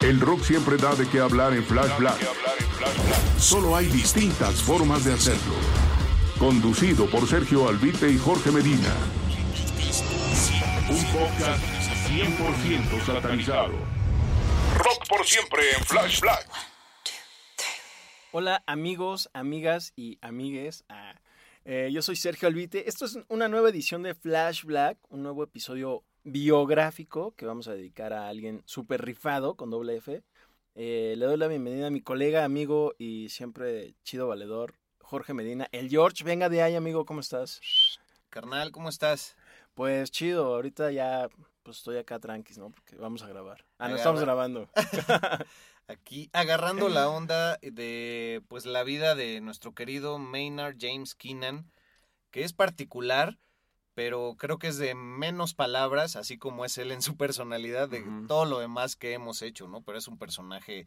El rock siempre da de qué hablar en Flash Black. Solo hay distintas formas de hacerlo. Conducido por Sergio Albite y Jorge Medina. Un podcast 100% satanizado. Rock por siempre en Flash Black. Hola amigos, amigas y amigues. Ah, eh, yo soy Sergio Albite. Esto es una nueva edición de Flash Black, un nuevo episodio biográfico que vamos a dedicar a alguien súper rifado con doble F. Eh, le doy la bienvenida a mi colega, amigo y siempre chido valedor, Jorge Medina. El George, venga de ahí, amigo, ¿cómo estás? Carnal, ¿cómo estás? Pues chido, ahorita ya pues estoy acá tranquis, ¿no? Porque vamos a grabar. Ah, no Agarra- estamos grabando. Aquí agarrando la onda de pues la vida de nuestro querido Maynard James Keenan, que es particular, pero creo que es de menos palabras, así como es él en su personalidad, de todo lo demás que hemos hecho, ¿no? Pero es un personaje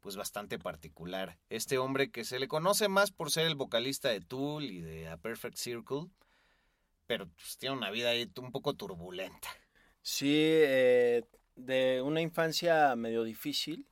pues bastante particular. Este hombre que se le conoce más por ser el vocalista de Tool y de A Perfect Circle, pero pues, tiene una vida ahí un poco turbulenta. Sí, eh, de una infancia medio difícil,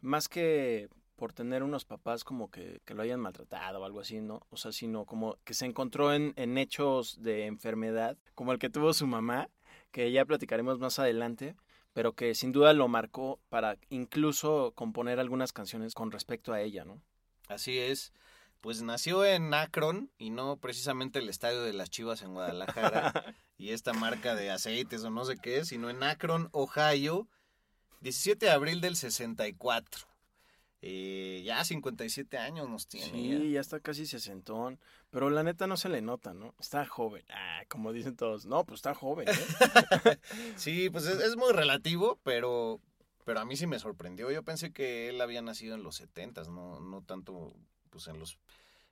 más que por tener unos papás como que, que lo hayan maltratado o algo así, ¿no? O sea, sino como que se encontró en, en hechos de enfermedad, como el que tuvo su mamá, que ya platicaremos más adelante, pero que sin duda lo marcó para incluso componer algunas canciones con respecto a ella, ¿no? Así es. Pues nació en Akron y no precisamente el estadio de las Chivas en Guadalajara y esta marca de aceites o no sé qué, sino en Akron, Ohio, 17 de abril del 64. Eh, ya 57 años nos tiene. Sí, ya está casi sesentón, pero la neta no se le nota, ¿no? Está joven, ah, como dicen todos. No, pues está joven, ¿eh? Sí, pues es, es muy relativo, pero, pero a mí sí me sorprendió. Yo pensé que él había nacido en los 70, no, no tanto pues en los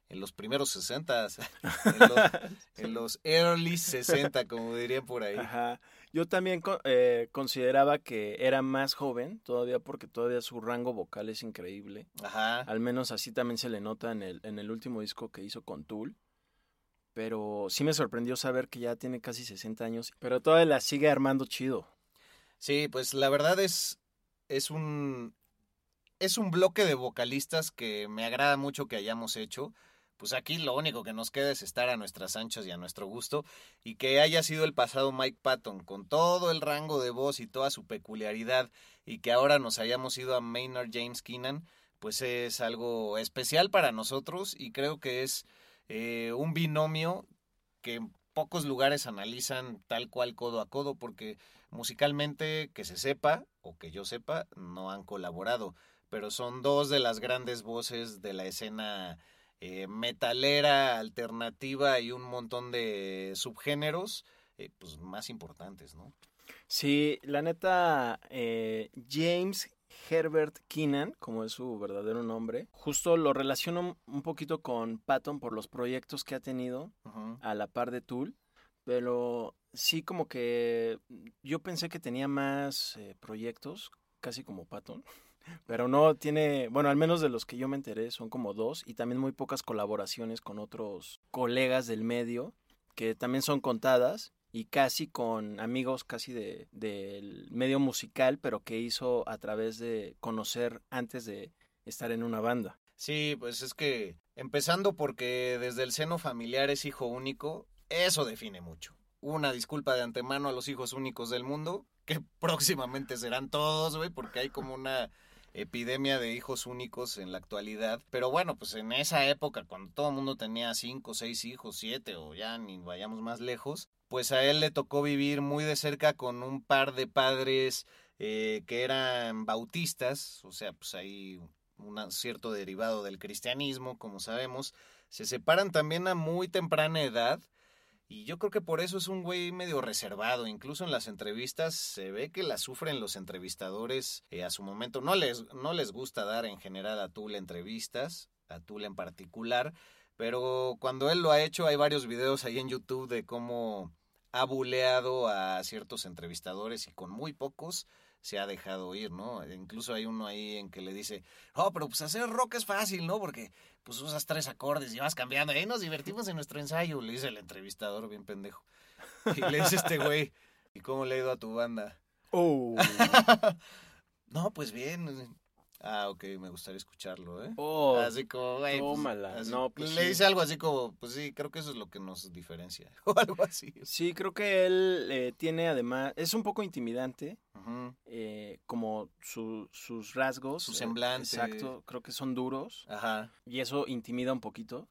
en los primeros 60, en los, en los early 60, como dirían por ahí. Ajá. Yo también eh, consideraba que era más joven, todavía porque todavía su rango vocal es increíble. Ajá. Al menos así también se le nota en el, en el último disco que hizo con Tool. Pero sí me sorprendió saber que ya tiene casi 60 años, pero todavía la sigue armando chido. Sí, pues la verdad es, es un, es un bloque de vocalistas que me agrada mucho que hayamos hecho. Pues aquí lo único que nos queda es estar a nuestras anchas y a nuestro gusto y que haya sido el pasado Mike Patton con todo el rango de voz y toda su peculiaridad y que ahora nos hayamos ido a Maynard James Keenan, pues es algo especial para nosotros y creo que es eh, un binomio que en pocos lugares analizan tal cual codo a codo porque musicalmente que se sepa o que yo sepa no han colaborado pero son dos de las grandes voces de la escena eh, metalera alternativa y un montón de subgéneros eh, pues más importantes no Sí, la neta, eh, James Herbert Keenan, como es su verdadero nombre, justo lo relaciono un- poquito con Patton por los proyectos que ha tenido a la par de Tool, pero sí como que yo pensé que tenía más eh, proyectos, casi como Patton, pero no tiene, bueno, al menos de los que yo me enteré son como dos y también muy pocas colaboraciones con otros colegas del medio que también son contadas y casi con amigos casi de, del medio musical, pero que hizo a través de conocer antes de estar en una banda. Sí, pues es que empezando porque desde el seno familiar es hijo único, eso define mucho. una disculpa de antemano a los hijos únicos del mundo, que próximamente serán todos, güey, porque hay como una epidemia de hijos únicos en la actualidad. Pero bueno, pues en esa época, cuando todo el mundo tenía cinco, seis hijos, siete o ya ni vayamos más lejos, pues a él le tocó vivir muy de cerca con un par de padres eh, que eran bautistas, o sea, pues hay un cierto derivado del cristianismo, como sabemos. Se separan también a muy temprana edad y yo creo que por eso es un güey medio reservado. Incluso en las entrevistas se ve que la sufren los entrevistadores eh, a su momento. No les, no les gusta dar en general a Tool entrevistas, a Tool en particular. Pero cuando él lo ha hecho, hay varios videos ahí en YouTube de cómo ha buleado a ciertos entrevistadores y con muy pocos se ha dejado ir, ¿no? Incluso hay uno ahí en que le dice, oh, pero pues hacer rock es fácil, ¿no? Porque pues usas tres acordes y vas cambiando, ahí nos divertimos en nuestro ensayo, le dice el entrevistador bien pendejo. Y le dice este güey, ¿y cómo le ha ido a tu banda? Oh. no, pues bien, Ah, ok, me gustaría escucharlo, ¿eh? Oh, así como, güey. Pues, tómala. no, pues le dice algo así como, pues sí, creo que eso es lo que nos diferencia. O algo así. Sí, creo que él eh, tiene además, es un poco intimidante, eh, como sus rasgos. Su semblante. exacto, creo que son duros. Ajá. Y eso intimida un poquito.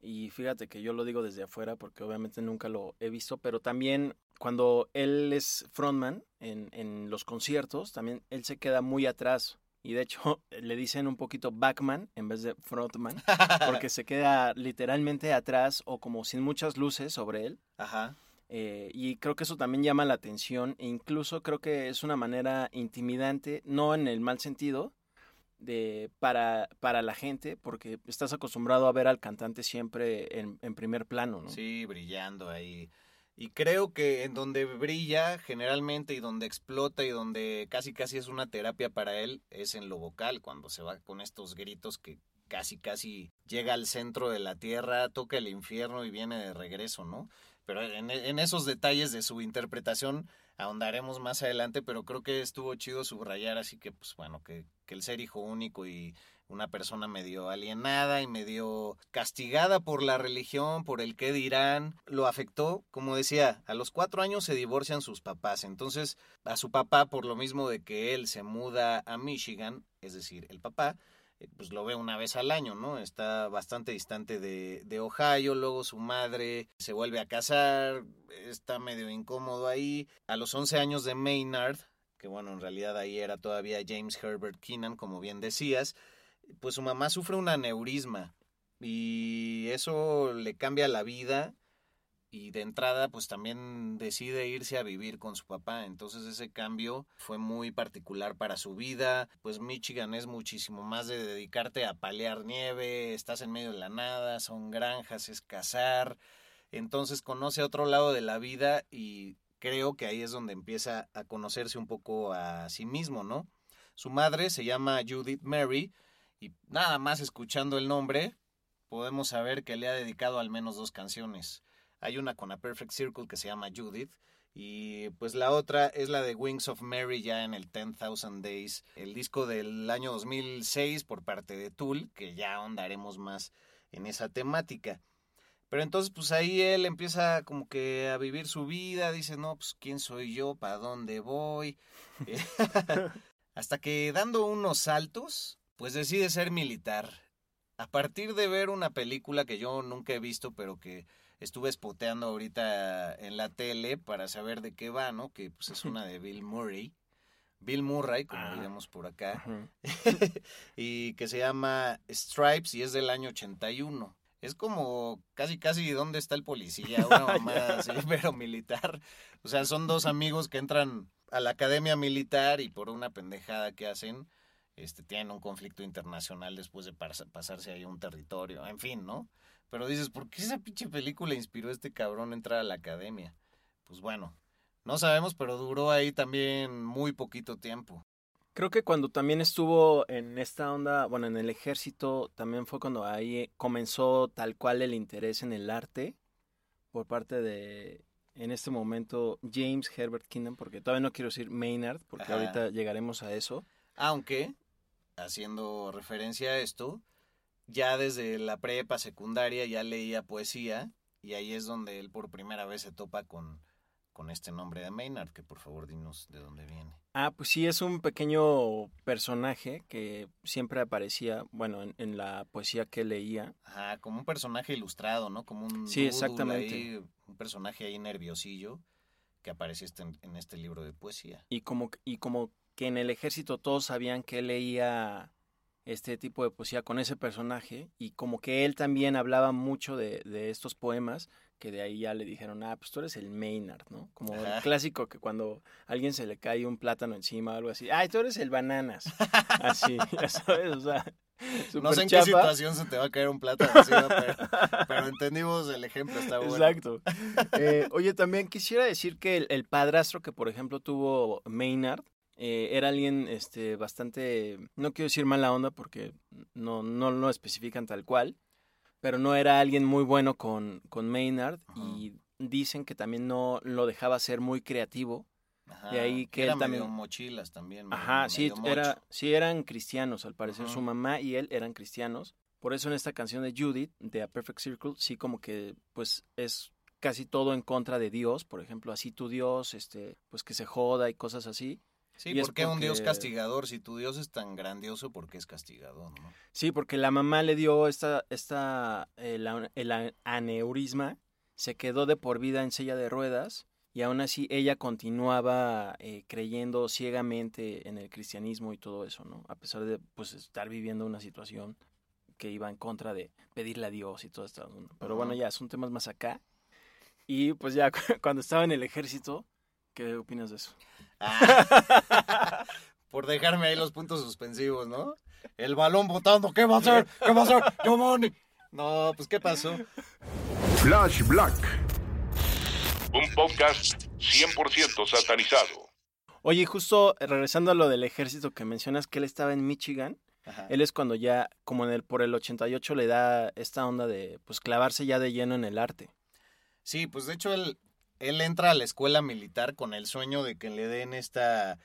Y fíjate que yo lo digo desde afuera porque obviamente nunca lo he visto, pero también cuando él es frontman en, en los conciertos, también él se queda muy atrás y de hecho le dicen un poquito backman en vez de frontman, porque se queda literalmente atrás o como sin muchas luces sobre él. Ajá. Eh, y creo que eso también llama la atención e incluso creo que es una manera intimidante, no en el mal sentido, de, para, para la gente, porque estás acostumbrado a ver al cantante siempre en, en primer plano, ¿no? Sí, brillando ahí. Y creo que en donde brilla generalmente y donde explota y donde casi casi es una terapia para él es en lo vocal, cuando se va con estos gritos que casi casi llega al centro de la tierra, toca el infierno y viene de regreso, ¿no? Pero en, esos detalles de su interpretación ahondaremos más adelante, pero creo que estuvo chido subrayar, así que pues bueno, que, que el ser hijo único y una persona medio alienada y medio castigada por la religión, por el qué dirán, lo afectó. Como decía, a los cuatro años se divorcian sus papás. Entonces, a su papá, por lo mismo de que él se muda a Michigan, es decir, el papá, eh, pues lo ve una vez al año, ¿no? Está bastante distante de, de, Ohio, luego su madre se vuelve a casar, está medio incómodo ahí. A los 11 años de Maynard, que bueno, en realidad ahí era todavía James Herbert Keenan, como bien decías, pues su mamá sufre un aneurisma y eso le cambia la vida y de entrada pues también decide irse a vivir con su papá. Entonces ese cambio fue muy particular para su vida. Pues Michigan es muchísimo más de dedicarte a palear nieve, estás en medio de la nada, son granjas, es cazar. Entonces conoce otro lado de la vida y creo que ahí es donde empieza a conocerse un poco a sí mismo, ¿no? Su madre se llama Judith Mary y nada más escuchando el nombre, podemos saber que le ha dedicado al menos dos canciones. Hay una con A Perfect Circle que se llama Judith. Y pues la otra es la de Wings of Mary ya en el 10,000 Days, el disco del año 2006 por parte de Tool, que ya ahondaremos más en esa temática. Pero entonces pues ahí él empieza como que a vivir su vida, dice, no, pues quién soy yo, para dónde voy. Hasta que dando unos saltos, pues decide ser militar. A partir de ver una película que yo nunca he visto, pero que estuve espoteando ahorita en la tele para saber de qué va, ¿no? Que pues es una de Bill Murray. Bill Murray, como ah. digamos por acá. y que se llama Stripes y es del año 81. Es como casi, casi dónde está el policía, una mamá así, pero militar. O sea, son dos amigos que entran a la academia militar y por una pendejada que hacen, este, tienen un conflicto internacional después de pasarse ahí un territorio, en fin, ¿no? Pero dices, ¿por qué esa pinche película inspiró a este cabrón a entrar a la academia? Pues bueno, no sabemos, pero duró ahí también muy poquito tiempo. Creo que cuando también estuvo en esta onda, bueno, en el ejército, también fue cuando ahí comenzó tal cual el interés en el arte por parte de, en este momento, James Herbert Kingdom, porque todavía no quiero decir Maynard, porque ahorita llegaremos a eso. Aunque haciendo referencia a esto, ya desde la prepa secundaria ya leía poesía y ahí es donde él por primera vez se topa con, con este nombre de Maynard, que por favor dinos de dónde viene. Ah, pues sí, es un pequeño personaje que siempre aparecía, bueno, en, la poesía que leía. Ajá, como un personaje ilustrado, ¿no? Como un... Sí, exactamente. un personaje ahí nerviosillo que aparece este, en este libro de poesía. Y como, y como que en el ejército todos sabían que él leía este tipo de poesía con ese personaje y como que él también hablaba mucho de, de, estos poemas, que de ahí ya le dijeron, ah, pues tú eres el Maynard, ¿no? Como el clásico que cuando a alguien se le cae un plátano encima o algo así, ay, tú eres el bananas. Así, ya sabes, o sea. No sé en qué situación se te va a caer un plátano encima, pero, entendimos el ejemplo, está bueno. Exacto. Eh, oye, también quisiera decir que el, el padrastro que, por ejemplo, tuvo Maynard, eh, era alguien este, bastante, no quiero decir mala onda porque no, no lo especifican tal cual, pero no era alguien muy bueno con, con Maynard y dicen que también no lo dejaba ser muy creativo. Ajá, ahí que él también mochilas también. Ajá, sí, era, sí eran cristianos, al parecer su mamá y él eran cristianos. Por eso en esta canción de Judith, de A Perfect Circle, sí como que pues es casi todo en contra de Dios, por ejemplo, así tu Dios, este, pues que se joda y cosas así. Sí, ¿por qué un Dios castigador? Si tu Dios es tan grandioso, ¿por qué es castigador? ¿no? Sí, porque la mamá le dio esta, esta el, el, aneurisma, se quedó de por vida en silla de ruedas y aún así ella continuaba eh, creyendo ciegamente en el cristianismo y todo eso, ¿no? A pesar de pues estar viviendo una situación que iba en contra de pedirle a Dios y todo esto. Pero bueno, ya son temas más acá. Y pues ya cuando estaba en el ejército, ¿qué opinas de eso? Ah. por dejarme ahí los puntos suspensivos, ¿no? El balón botando, ¿qué va a hacer? ¿Qué va a hacer? No, pues ¿qué pasó? Flash Black. Un podcast 100% satanizado. Oye, justo regresando a lo del ejército que mencionas que él estaba en Michigan, él es cuando ya, como en el, por el 88, le da esta onda de pues clavarse ya de lleno en el arte. Sí, pues de hecho él, él entra a la escuela militar con el sueño de que le den esta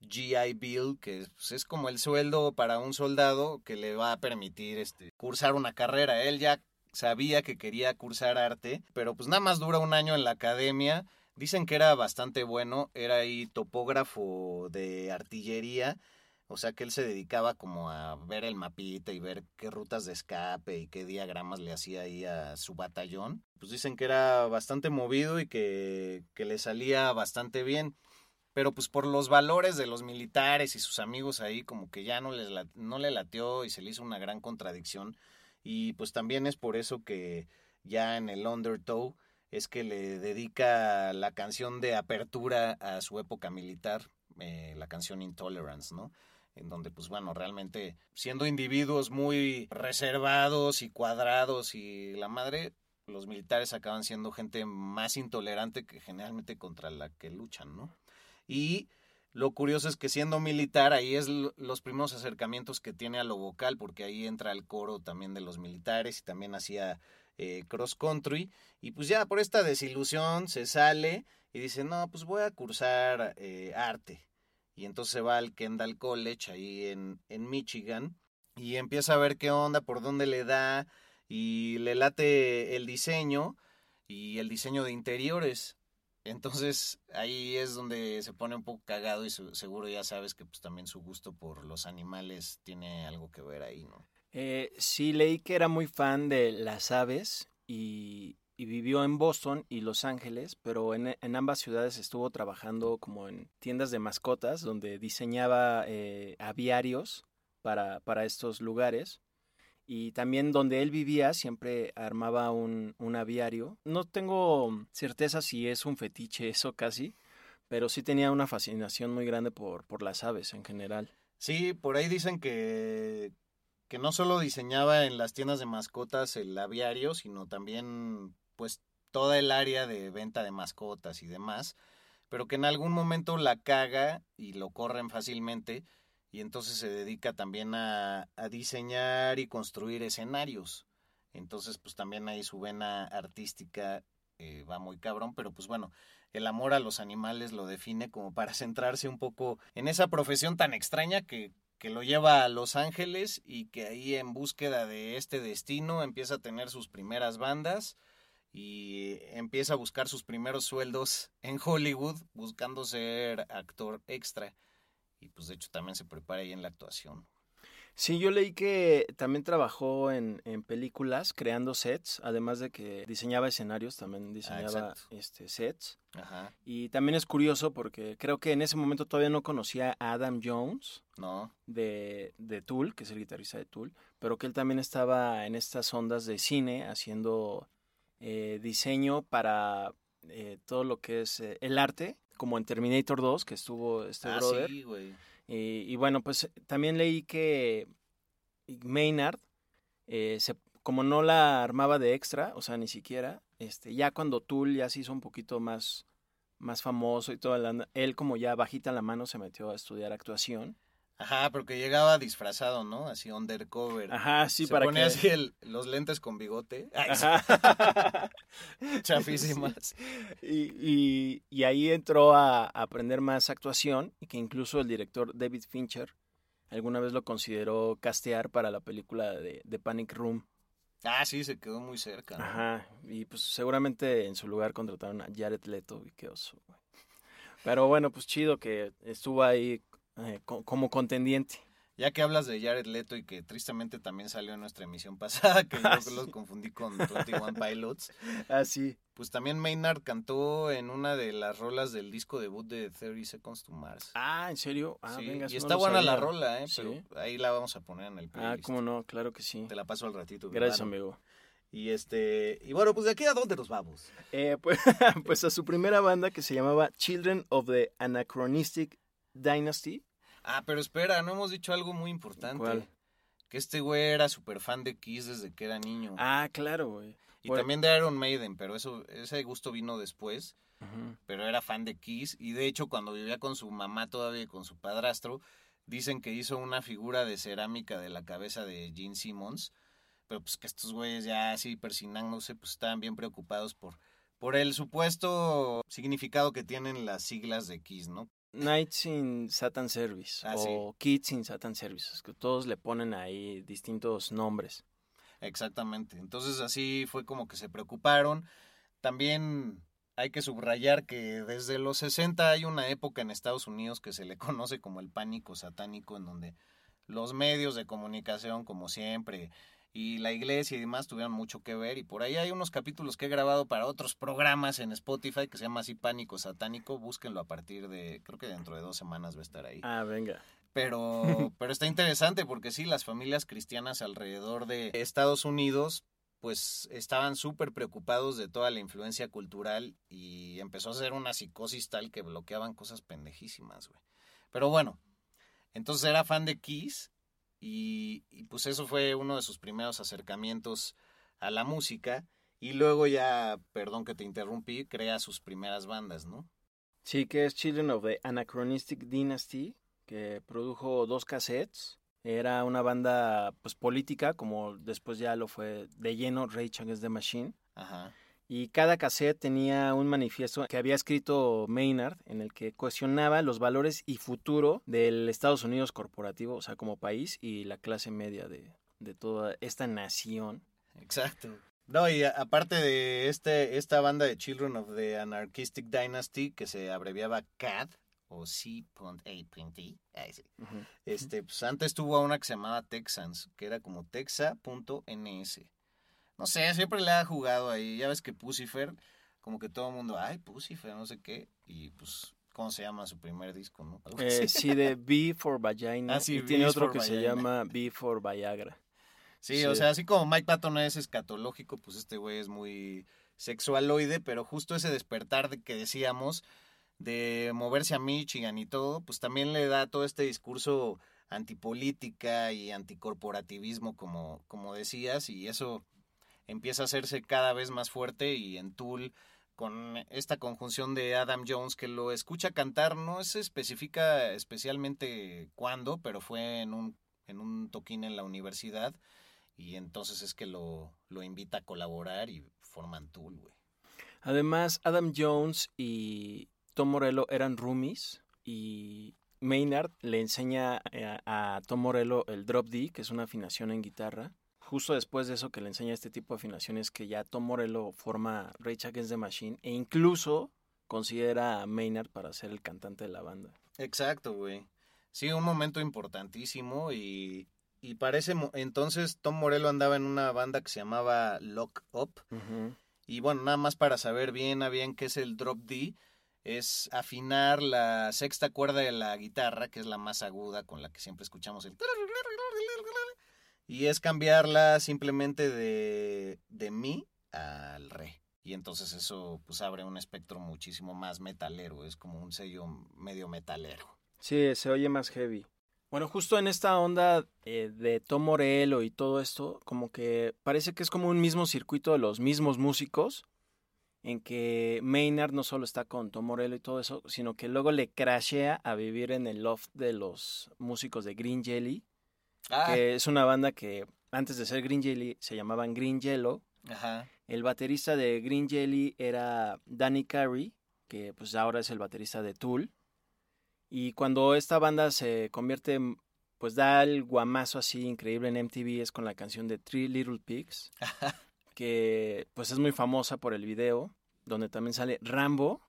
GI Bill, que pues, es como el sueldo para un soldado que le va a permitir este, cursar una carrera. Él ya sabía que quería cursar arte, pero pues nada más dura un año en la academia. Dicen que era bastante bueno, era ahí topógrafo de artillería o sea que él se dedicaba como a ver el mapita y ver qué rutas de escape y qué diagramas le hacía ahí a su batallón. Pues dicen que era bastante movido y que, que le salía bastante bien. Pero pues por los valores de los militares y sus amigos ahí como que ya no, les no le lateó y se le hizo una gran contradicción. Y pues también es por eso que ya en el Undertow es que le dedica la canción de apertura a su época militar, eh, la canción Intolerance, ¿no? En donde pues bueno, realmente siendo individuos muy reservados y cuadrados y la madre, los militares acaban siendo gente más intolerante que generalmente contra la que luchan, ¿no? Y lo curioso es que siendo militar, ahí es los primeros acercamientos que tiene a lo vocal, porque ahí entra el coro también de los militares y también hacía eh, cross country. Y pues ya por esta desilusión se sale y dice, no, pues voy a cursar eh, arte y entonces se va al Kendall College ahí en, en Michigan y empieza a ver qué onda, por dónde le da y le late el diseño y el diseño de interiores. Entonces ahí es donde se pone un poco cagado y seguro ya sabes que pues también su gusto por los animales tiene algo que ver ahí, ¿no? Eh, sí, leí que era muy fan de las aves y, y vivió en Boston y Los Ángeles, pero en, en, ambas ciudades estuvo trabajando como en tiendas de mascotas, donde diseñaba eh, aviarios para, para, estos lugares. Y también donde él vivía siempre armaba un, un aviario. No tengo certeza si es un fetiche eso casi, pero sí tenía una fascinación muy grande por, por las aves en general. Sí, por ahí dicen que, que no solo diseñaba en las tiendas de mascotas el aviario, sino también pues toda el área de venta de mascotas y demás, pero que en algún momento la caga y lo corren fácilmente y entonces se dedica también a, a diseñar y construir escenarios. Entonces pues también ahí su vena artística eh, va muy cabrón, pero pues bueno, el amor a los animales lo define como para centrarse un poco en esa profesión tan extraña que, que lo lleva a Los Ángeles y que ahí en búsqueda de este destino empieza a tener sus primeras bandas y empieza a buscar sus primeros sueldos en Hollywood buscando ser actor extra. Y pues de hecho también se prepara ahí en la actuación. Sí, yo leí que también trabajó en, en películas creando sets, además de que diseñaba escenarios, también diseñaba este, sets. Ajá. Y también es curioso porque creo que en ese momento todavía no conocía a Adam Jones No, de, de Tool, que es el guitarrista de Tool, pero que él también estaba en estas ondas de cine haciendo eh, diseño para eh, todo lo que es eh, el arte, como en Terminator 2, que estuvo este ah, brother. sí, güey. Y, y bueno, pues también leí que Maynard, eh, se, como no la armaba de extra, o sea, ni siquiera, este, ya cuando Tool ya se hizo un poquito más, más famoso y todo, la- él como ya bajita la mano se metió a estudiar actuación. Ajá, porque llegaba disfrazado, ¿no? Así undercover. Ajá, sí, Se para ponía que... así el- los lentes con bigote. Ay, Ajá. chafísimas. Y, y- y ahí entró a, a aprender más actuación y que incluso el director David Fincher alguna vez lo consideró castear para la película de, de Panic Room. Ah, sí, se quedó muy cerca. ¿no? Ajá, y pues seguramente en su lugar contrataron a Jared Leto y qué oso, güey. Pero bueno, pues chido que estuvo ahí eh, co- como contendiente. Ya que hablas de Jared Leto y que tristemente también salió en nuestra emisión pasada, que yo Ah, los sí. confundí con 21 Pilots, Ah, sí. pues también Maynard cantó en una de las rolas del disco debut de 30 Seconds to Mars. Ah, ¿en serio? Ah, Sí, venga, y no está buena la sabía. rola, ¿eh? Sí. Pero ahí la vamos a poner en el Ah, playlist. cómo no, claro que sí. Te la paso al ratito. Gracias, hermano. amigo. Y este, y bueno, pues de aquí a dónde nos vamos. Eh, pues, pues a su primera banda que se llamaba Children of the Anachronistic Dynasty. Ah, pero espera, no hemos dicho algo muy importante. ¿Cuál? Que este güey era súper fan de Kiss desde que era niño. Ah, claro, güey. y bueno. también de Iron Maiden, pero eso, ese gusto vino después. Pero era fan de Kiss. Y de hecho, cuando vivía con su mamá todavía y con su padrastro, dicen que hizo una figura de cerámica de la cabeza de Gene Simmons. Pero pues que estos güeyes ya así persinándose, pues estaban bien preocupados por, por el supuesto significado que tienen las siglas de Kiss, ¿no? Nights in Satan Service Ah, o Kids in Satan Service. Es que todos le ponen ahí distintos nombres. Exactamente. Entonces así fue como que se preocuparon. También hay que subrayar que desde los 60 hay una época en Estados Unidos que se le conoce como el pánico satánico, en donde los medios de comunicación, como siempre, y la iglesia y demás tuvieron mucho que ver. Y por ahí hay unos capítulos que he grabado para otros programas en Spotify que se llama así Pánico Satánico. Búsquenlo a partir de, creo que dentro de dos semanas va a estar ahí. Ah, venga. Pero, pero está interesante porque sí, las familias cristianas alrededor de Estados Unidos pues estaban súper preocupados de toda la influencia cultural y empezó a ser una psicosis tal que bloqueaban cosas pendejísimas, güey. Pero bueno, entonces era fan de Kiss y, y pues eso fue uno de sus primeros acercamientos a la música y luego ya, perdón que te interrumpí, crea sus primeras bandas, ¿no? Sí, que es Children of the Anachronistic Dynasty, que produjo dos cassettes. Era una banda pues política, como después ya lo fue de lleno Rage Against the Machine. Ajá. Y cada cassette tenía un manifiesto que había escrito Maynard, en el que cuestionaba los valores y futuro del Estados Unidos corporativo, o sea, como país, y la clase media de, de toda esta nación. Exacto. No, y a- aparte de este, esta banda de Children of the Anarchistic Dynasty, que se abreviaba CAD, o C.A.T, sí. Ujú. este, pues antes tuvo una que se llamaba Texans, que era como texa.ns. No sé, siempre le ha jugado ahí. Ya ves que Pucifer, como que todo el mundo, ay, Pucifer, no sé qué. Y pues, ¿cómo se llama su primer disco, no? Eh, sí, de B for Vagina. Ah, sí, y tiene otro que se llama B for Viagra. Sí, Sí. o sea, así como Mike Patton es escatológico, pues este güey es muy sexualoide, pero justo ese despertar de que decíamos de moverse a Michigan y todo, pues también le da todo este discurso antipolítica y anticorporativismo, como, como decías, y eso empieza a hacerse cada vez más fuerte y en Tool con esta conjunción de Adam Jones que lo escucha cantar, no se especifica especialmente cuándo, pero fue en un, en un toquín en la universidad y entonces es que lo, lo invita a colaborar y forman Tool. Además, Adam Jones y Tom Morello eran roomies y Maynard le enseña eh, a Tom Morello el drop D, que es una afinación en guitarra. Justo después de eso que le enseña este tipo de afinaciones que ya Tom Morello forma Rage Against the Machine e incluso considera a Maynard para ser el cantante de la banda. Exacto, güey. Sí, un momento importantísimo y, y parece entonces Tom Morello andaba en una banda que se llamaba Lock Up. Y bueno, nada más para saber bien a bien qué es el drop D, es afinar la sexta cuerda de la guitarra, que es la más aguda con la que siempre escuchamos el... Y es cambiarla simplemente de, de mi al re. Y entonces eso pues abre un espectro muchísimo más metalero, es como un sello medio metalero. Sí, se oye más heavy. Bueno, justo en esta onda eh, de Tom Morello y todo esto, como que parece que es como un mismo circuito de los mismos músicos, en que Maynard no solo está con Tom Morello y todo eso, sino que luego le crashea a vivir en el loft de los músicos de Green Jelly, ah. que es una banda que antes de ser Green Jelly se llamaban Green Yellow. Ajá. El baterista de Green Jelly era Danny Carey, que pues ahora es el baterista de Tool. Y cuando esta banda se convierte, pues da el guamazo así increíble en MTV, es con la canción de Three Little Pigs, que pues es muy famosa por el video, donde también sale Rambo.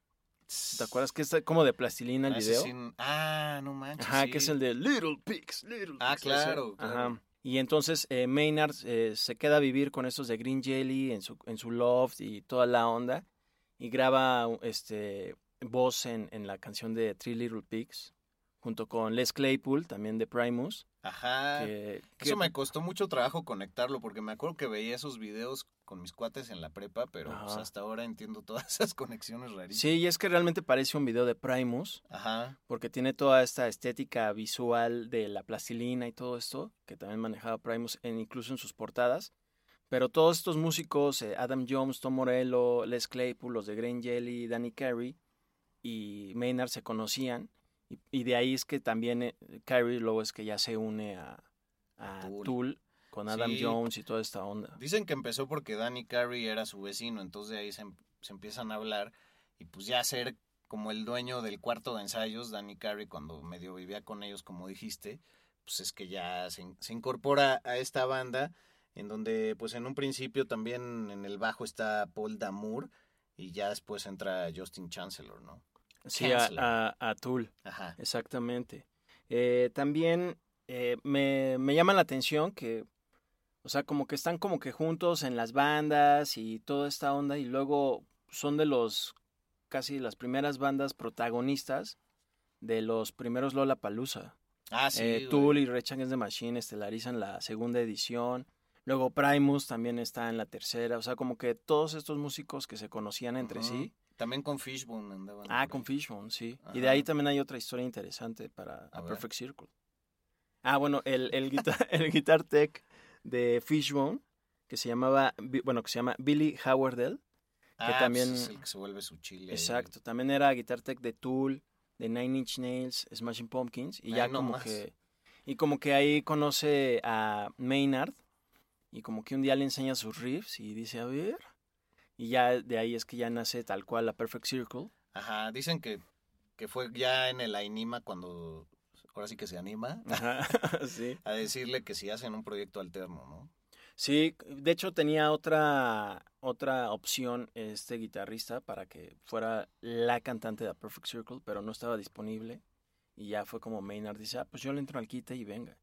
¿Te acuerdas que está como de plastilina el ah, video? Ah, no manches. Ajá, que es el de Little Pigs, Little Ah, claro, Ajá. Y entonces eh, Maynard eh, se queda a vivir con estos de Green Jelly en su, en su loft y toda la onda. Y graba este, voz en, en la canción de Three Little Pigs, junto con Les Claypool, también de Primus. Ajá. Eso me costó mucho trabajo conectarlo, porque me acuerdo que veía esos videos con mis cuates en la prepa, pero pues, hasta ahora entiendo todas esas conexiones rarísimas. Sí, y es que realmente parece un video de Primus, Ajá. porque tiene toda esta estética visual de la plastilina y todo esto, que también manejaba Primus, en, incluso en sus portadas. Pero todos estos músicos, eh, Adam Jones, Tom Morello, Les Claypool, los de Green Jelly, Danny Carey, y Maynard se conocían y, de ahí es que también eh, Kyrie luego es que ya se une a, Tool. con Adam Jones y toda esta onda. Dicen que empezó porque Danny Carey era su vecino, entonces de ahí se, em, se, empiezan a hablar y pues ya ser como el dueño del cuarto de ensayos, Danny Carey cuando medio vivía con ellos como dijiste, pues es que ya se, se incorpora a esta banda en donde pues en un principio también en el bajo está Paul Damour y ya después entra Justin Chancellor, ¿no? Sí, a, a, Tool. Ajá. Exactamente. Eh, también eh, me, me llama la atención que, o sea, como que están como que juntos en las bandas y toda esta onda y luego son de los casi las primeras bandas protagonistas de los primeros Lola Palusa. Ah, sí. Eh, Tool y Rage Against the Machine estelarizan la segunda edición. Luego Primus también está en la tercera. O sea, como que todos estos músicos que se conocían entre sí también con Fishbone andaban. Ah, con Fishbone, sí. Y de ahí también hay otra historia interesante para A, Perfect Circle. Ah, bueno, el, el, guitar, el guitar tech de Fishbone, que se llamaba, bueno, que se llama Billy Howardell. Que ah, también, pues es el que se vuelve su chile. Exacto, también era guitar tech de Tool, de Nine Inch Nails, Smashing Pumpkins. Y ya como que... Y como que ahí conoce a Maynard. Y como que un día le enseña sus riffs y dice, a ver, y ya de ahí es que ya nace tal cual la Perfect Circle. Ajá, dicen que, que fue ya en el Ainima cuando ahora sí que se anima sí. a decirle que si hacen un proyecto alterno, ¿no? Sí, de hecho tenía otra, otra opción este guitarrista para que fuera la cantante de Perfect Circle, pero no estaba disponible. Y ya fue como Maynard dice, ah, pues yo le entro al quite y venga.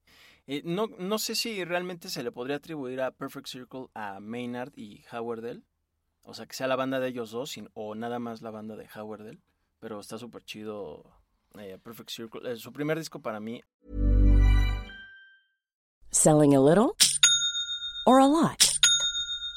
Eh, no, no sé si realmente se le podría atribuir a Perfect Circle a Maynard y Howardell, o sea, que sea la banda de ellos dos o nada más la banda de. Pero está súper chido. Eh, Perfect Circle. Eh, su primer disco para mí. Selling a little or a lot.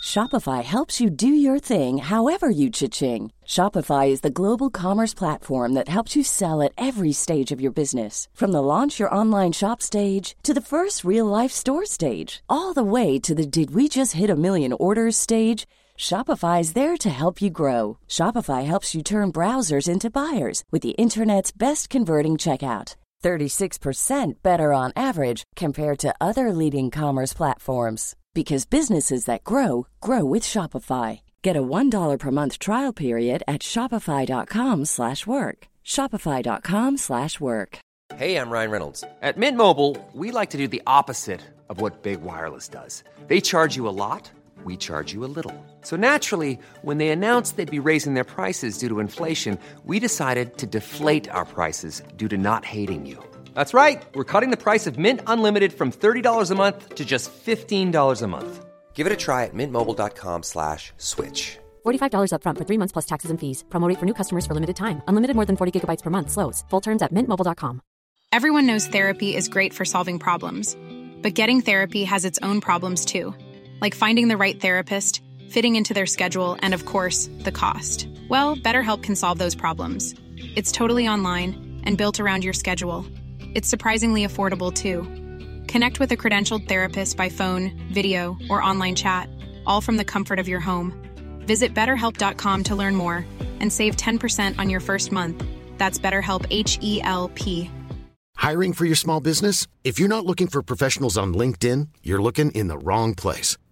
Shopify helps you do your thing however you cha-ching. Shopify is the global commerce platform that helps you sell at every stage of your business. From the launch your online shop stage to the first real life store stage. All the way to the did we just hit a million orders stage. Shopify is there to help you grow. Shopify helps you turn browsers into buyers with the internet's best converting checkout. 36% better on average compared to other leading commerce platforms because businesses that grow grow with Shopify. Get a $1 per month trial period at shopify.com/work. shopify.com/work. Hey, I'm Ryan Reynolds. At Mint Mobile, we like to do the opposite of what Big Wireless does. They charge you a lot, we charge you a little. So naturally, when they announced they'd be raising their prices due to inflation, we decided to deflate our prices due to not hating you. That's right. We're cutting the price of Mint Unlimited from $30 a month to just $15 a month. Give it a try at mintmobile.com slash switch. $45 upfront for three months plus taxes and fees. Promo rate for new customers for limited time. Unlimited more than 40 gigabytes per month. Slows. Full terms at mintmobile.com. Everyone knows therapy is great for solving problems. But getting therapy has its own problems too. Like finding the right therapist, fitting into their schedule, and of course, the cost. Well, BetterHelp can solve those problems. It's totally online and built around your schedule. It's surprisingly affordable too. Connect with a credentialed therapist by phone, video, or online chat, all from the comfort of your home. Visit betterhelp.com to learn more and save 10% on your first month. That's BetterHelp H E L P. Hiring for your small business? If you're not looking for professionals on LinkedIn, you're looking in the wrong place.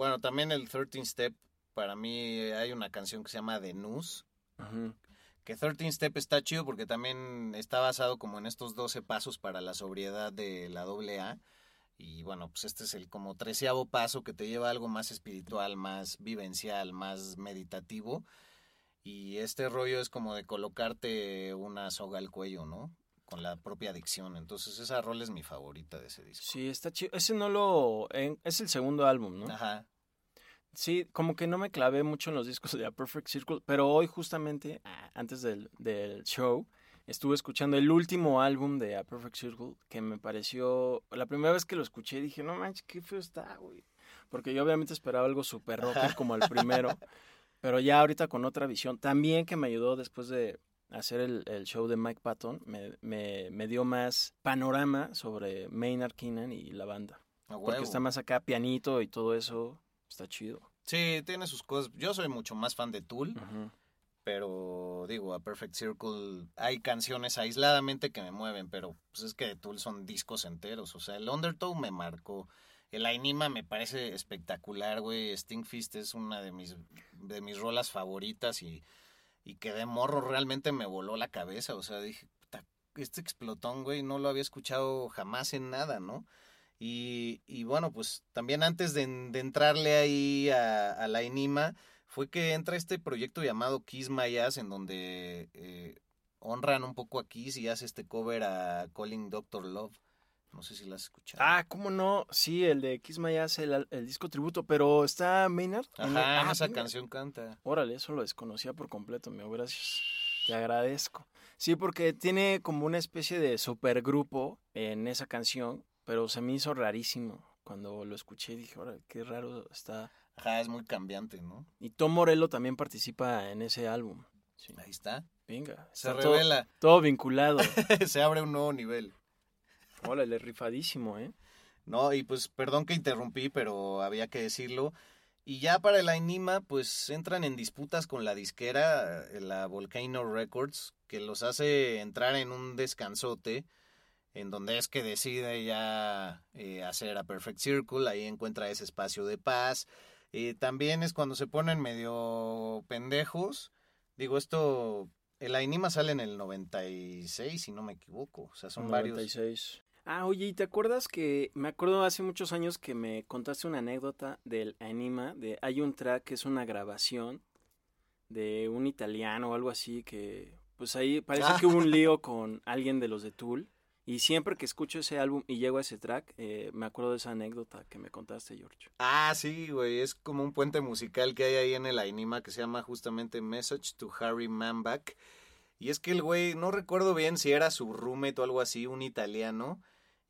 Bueno, también el 13 Step, para mí hay una canción que se llama The News. Que 13 Step está chido porque también está basado como en estos 12 pasos para la sobriedad de la AA. Y bueno, pues este es el como treceavo paso que te lleva a algo más espiritual, más vivencial, más meditativo. Y este rollo es como de colocarte una soga al cuello, ¿no? Con la propia adicción. Entonces esa rol es mi favorita de ese disco. Sí, está chido. Ese no lo... es el segundo álbum, ¿no? Ajá. Sí, como que no me clavé mucho en los discos de A Perfect Circle, pero hoy justamente, ah, antes del, del show, estuve escuchando el último álbum de A Perfect Circle que me pareció, la primera vez que lo escuché dije, no manches, qué feo está, güey. Porque yo obviamente esperaba algo súper rocker como el primero, pero ya ahorita con otra visión, también que me ayudó después de hacer el, el show de Mike Patton, me, me, me dio más panorama sobre Maynard Keenan y la banda. Porque está más acá pianito y todo eso, está chido. Sí, tiene sus cosas. Yo soy mucho más fan de Tool. Pero digo, a Perfect Circle hay canciones aisladamente que me mueven, pero pues es que de Tool son discos enteros, o sea, el Undertow me marcó, el Ainima me parece espectacular, güey, Sting Fist es una de mis, de mis rolas favoritas y, y que de morro realmente me voló la cabeza, o sea, dije, "Puta, este explotón, güey, no lo había escuchado jamás en nada, ¿no? Y, y bueno, pues también antes de, de entrarle ahí a, a la Enima, fue que entra este proyecto llamado Kiss My Ass, en donde eh, honran un poco a Kiss y hace este cover a Calling Doctor Love. No sé si la has escuchado. Ah, ¿cómo no? Sí, el de Kiss My Ass, el, el disco tributo, pero está Maynard. Ajá, ah, esa canción canta. Órale, eso lo desconocía por completo, mi gracias. Te agradezco. Sí, porque tiene como una especie de supergrupo en esa canción, pero se me hizo rarísimo. Cuando lo escuché dije, qué raro está. Ajá, es muy cambiante, ¿no? Y Tom Morello también participa en ese álbum. Sí. Ahí está. Venga, Se está todo- revela. Todo, vinculado. Se abre un nuevo nivel. Órale, rifadísimo, ¿eh? No, y pues perdón que interrumpí, pero había que decirlo. Y ya para el Anima, pues entran en disputas con la disquera, eh, la Volcano Records, que los hace entrar en un descansote, en donde es que decide ya eh, hacer a Perfect Circle, ahí encuentra ese espacio de paz. Eh, también es cuando se ponen medio pendejos. Digo, esto, el Anima sale en el 96, si no me equivoco. O sea, son varios. 96. Ah, oye, ¿y te acuerdas que me acuerdo hace muchos años que me contaste una anécdota del Anima, de hay un track que es una grabación de un italiano o algo así que pues ahí parece Ah. que hubo un lío con alguien de los de Tool y siempre que escucho ese álbum y llego a ese track eh, me acuerdo de esa anécdota que me contaste, George. Ah, sí, güey, es como un puente musical que hay ahí en el Ainima que se llama justamente Message to Harry Manback. Y es que el güey, no recuerdo bien si era su roommate o algo así, un italiano,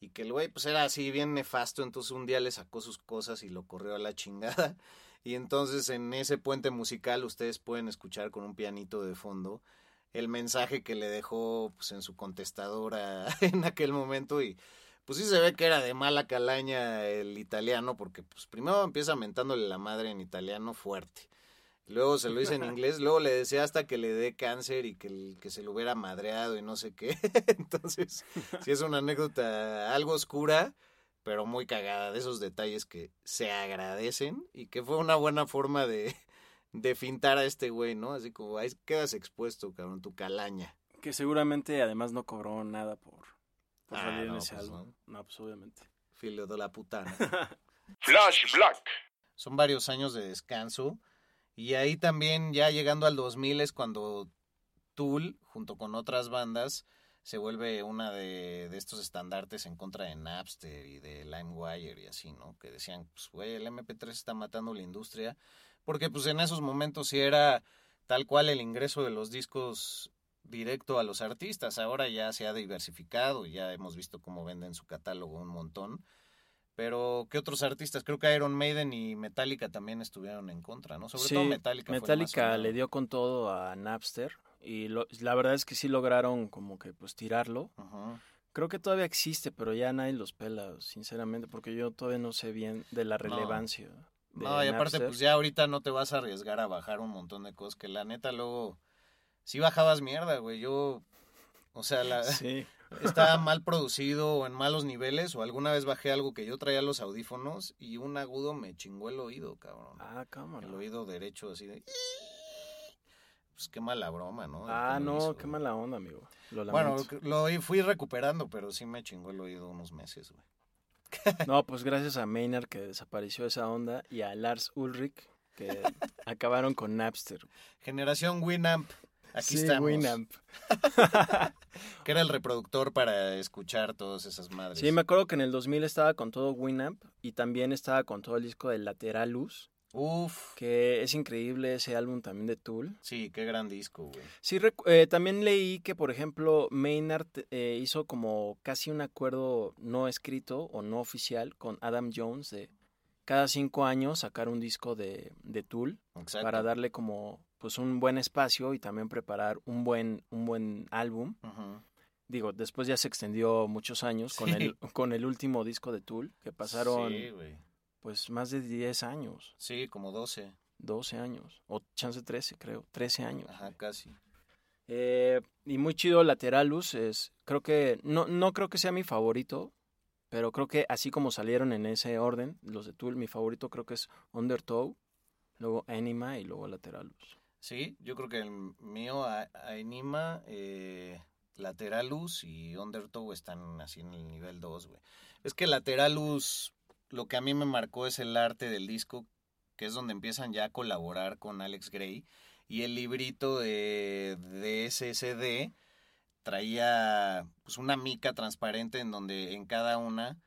y que el güey pues era así bien nefasto, entonces un día le sacó sus cosas y lo corrió a la chingada. Y entonces en ese puente musical ustedes pueden escuchar con un pianito de fondo el mensaje que le dejó pues, en su contestadora en aquel momento y pues sí se ve que era de mala calaña el italiano porque pues primero empieza mentándole la madre en italiano fuerte. Luego se lo dice en inglés, luego le decía hasta que le dé cáncer y que, que se lo hubiera madreado y no sé qué. Entonces, sí es una anécdota algo oscura, pero muy cagada, de esos detalles que se agradecen y que fue una buena forma de, de fintar a este güey, ¿no? Así como ahí quedas expuesto, cabrón, tu calaña. Que seguramente además no cobró nada por, por Ah, salir en no, ese pues álbum. No. pues obviamente. Filo de la putana. Flash Black. Son varios años de descanso. Y ahí también, ya llegando al 2000, es cuando Tool, junto con otras bandas, se vuelve una de, de estos estandartes en contra de Napster y de LimeWire y así, ¿no? Que decían, pues, güey, el MP3 está matando la industria. Porque, pues, en esos momentos sí era tal cual el ingreso de los discos directo a los artistas. Ahora ya se ha diversificado, ya hemos visto cómo venden su catálogo un montón. Pero, ¿qué otros artistas? Creo que Iron Maiden y Metallica también estuvieron en contra, ¿no? Sobre Sí, todo Metallica. fue más Metallica sonado. le dio con todo a Napster y lo- la verdad es que sí lograron como que pues tirarlo. Creo que todavía existe, pero ya nadie los pela, sinceramente, porque yo todavía no sé bien de la relevancia. No, y aparte, Napster. pues ya ahorita no te vas a arriesgar a bajar un montón de cosas que la neta luego. Sí bajabas mierda, güey. Yo. O sea, la, Sí. estaba mal producido o en malos niveles, o alguna vez bajé algo que yo traía los audífonos y un agudo me chingó el oído, cabrón. Ah, cámara. El oído derecho, así de. Pues qué mala broma, ¿no? Ah, no, hizo, qué güey. mala onda, amigo. Lo Bueno, lo fui recuperando, pero sí me chingó el oído unos meses, güey. No, pues gracias a Maynard que desapareció esa onda y a Lars Ulrich que acabaron con Napster. Generación Winamp. Aquí Sí, estamos. Winamp. Que era el reproductor para escuchar todas esas madres. Sí, me acuerdo que en el 2000 estaba con todo Winamp y también estaba con todo el disco de Lateralus, Uf. que es increíble ese álbum también de Tool. Sí, qué gran disco, güey. Sí, eh, también leí que, por ejemplo, Maynard eh, hizo como casi un acuerdo no escrito o no oficial con Adam Jones de cada cinco años sacar un disco de, de Tool Exacto. para darle como pues un buen espacio y también preparar un buen, un buen álbum. Digo, después ya se extendió muchos años con, el, con el último disco de Tool, que pasaron Sí, güey. Pues más de 10 años, Sí, como 12. 12 años, o chance 13 creo, 13 años. Ajá, casi. Eh, y muy chido Lateralus, es, creo que, no, no creo que sea mi favorito, pero creo que así como salieron en ese orden, los de Tool, mi favorito creo que es Undertow, luego Anima y luego Lateralus. Sí, yo creo que el mío, Anima, eh, Lateralus y Undertow están así en el nivel 2, güey. Es que Lateralus, lo que a mí me marcó es el arte del disco, que es donde empiezan ya a colaborar con Alex Gray. Y el librito de, de SSD traía pues una mica transparente en donde en cada una